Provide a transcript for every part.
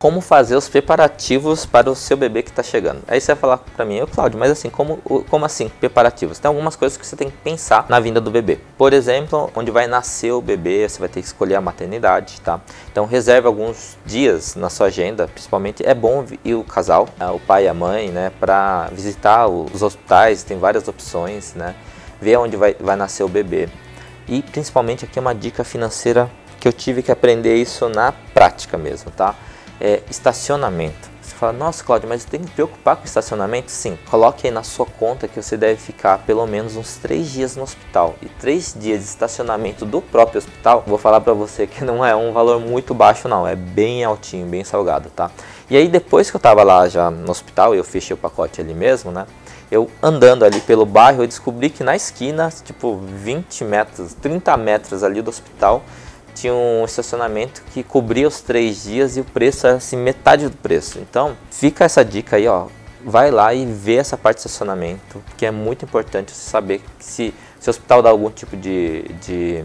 Como fazer os preparativos para o seu bebê que está chegando. Aí você vai falar para mim, eu Cláudio, mas assim, como, como assim preparativos? Tem algumas coisas que você tem que pensar na vinda do bebê. Por exemplo, onde vai nascer o bebê, você vai ter que escolher a maternidade, tá? Então reserve alguns dias na sua agenda, principalmente é bom ir o casal, o pai e a mãe, né, para visitar os hospitais, tem várias opções, né? Ver onde vai, vai nascer o bebê. E principalmente aqui é uma dica financeira que eu tive que aprender isso na prática mesmo, tá? É, estacionamento. Você fala, nossa Cláudio, mas tem que me preocupar com estacionamento? Sim, coloque aí na sua conta que você deve ficar pelo menos uns três dias no hospital. E três dias de estacionamento do próprio hospital, vou falar para você que não é um valor muito baixo não, é bem altinho, bem salgado, tá? E aí depois que eu tava lá já no hospital, eu fechei o pacote ali mesmo, né? eu andando ali pelo bairro, eu descobri que na esquina, tipo 20 metros, 30 metros ali do hospital, tinha um estacionamento que cobria os três dias e o preço era assim, metade do preço. Então, fica essa dica aí, ó. Vai lá e vê essa parte de estacionamento, porque é muito importante você saber se, se o hospital dá algum tipo de, de,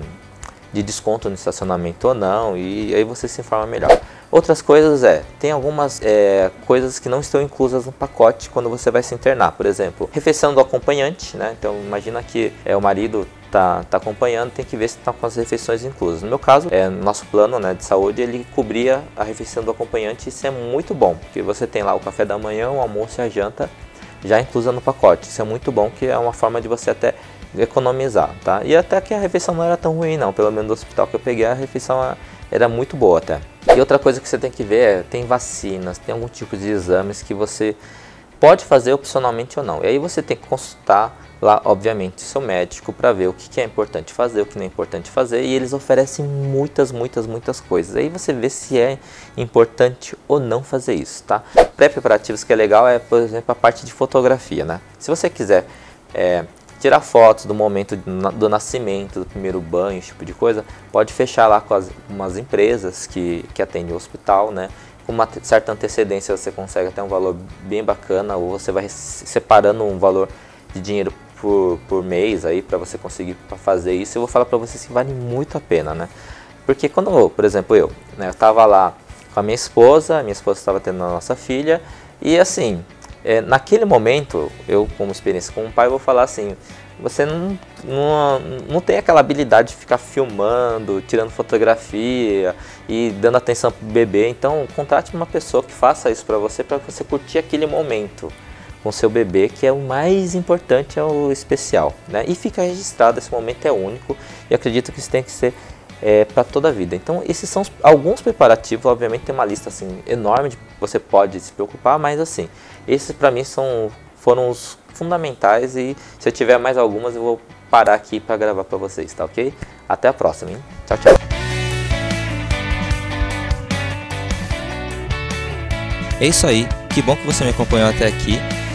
de desconto no estacionamento ou não, e aí você se informa melhor. Outras coisas é, tem algumas é, coisas que não estão inclusas no pacote quando você vai se internar. Por exemplo, refeição do acompanhante, né? Então imagina que é o marido tá, tá acompanhando, tem que ver se está com as refeições inclusas. No meu caso, é, nosso plano né, de saúde, ele cobria a refeição do acompanhante, isso é muito bom, porque você tem lá o café da manhã, o almoço e a janta já inclusa no pacote. Isso é muito bom, que é uma forma de você até economizar, tá? E até que a refeição não era tão ruim não, pelo menos no hospital que eu peguei a refeição era muito boa até. E outra coisa que você tem que ver é, tem vacinas, tem algum tipo de exames que você pode fazer opcionalmente ou não. E aí você tem que consultar lá, obviamente, seu médico para ver o que, é importante fazer, o que não é importante fazer. E eles oferecem muitas, muitas, muitas coisas. Aí você vê se é importante ou não fazer isso, tá? Pré-preparativos que é legal é, por exemplo, a parte de fotografia, né? Se você quiser é, tirar fotos do momento do nascimento, do primeiro banho, esse tipo de coisa, pode fechar lá com as, umas empresas que, que atendem o hospital, né? Com uma certa antecedência você consegue até um valor bem bacana, ou você vai separando um valor de dinheiro por, por mês aí para você conseguir fazer isso. Eu vou falar para vocês que vale muito a pena, né? Porque quando, por exemplo, eu, né, eu tava lá com a minha esposa, minha esposa estava tendo a nossa filha, e assim, é, naquele momento, eu como experiência com o pai, vou falar assim, você não, não, não tem aquela habilidade de ficar filmando, tirando fotografia e dando atenção pro bebê, então contrate uma pessoa que faça isso para você, para você curtir aquele momento com seu bebê, que é o mais importante, é o especial, né? E fica registrado, esse momento é único e acredito que isso tem que ser é, para toda a vida. Então, esses são alguns preparativos. Obviamente, tem uma lista assim enorme de você pode se preocupar, mas assim, esses para mim são foram os fundamentais e se eu tiver mais algumas eu vou parar aqui para gravar para vocês, tá ok? Até a próxima, hein? Tchau, tchau. É isso aí. Que bom que você me acompanhou até aqui.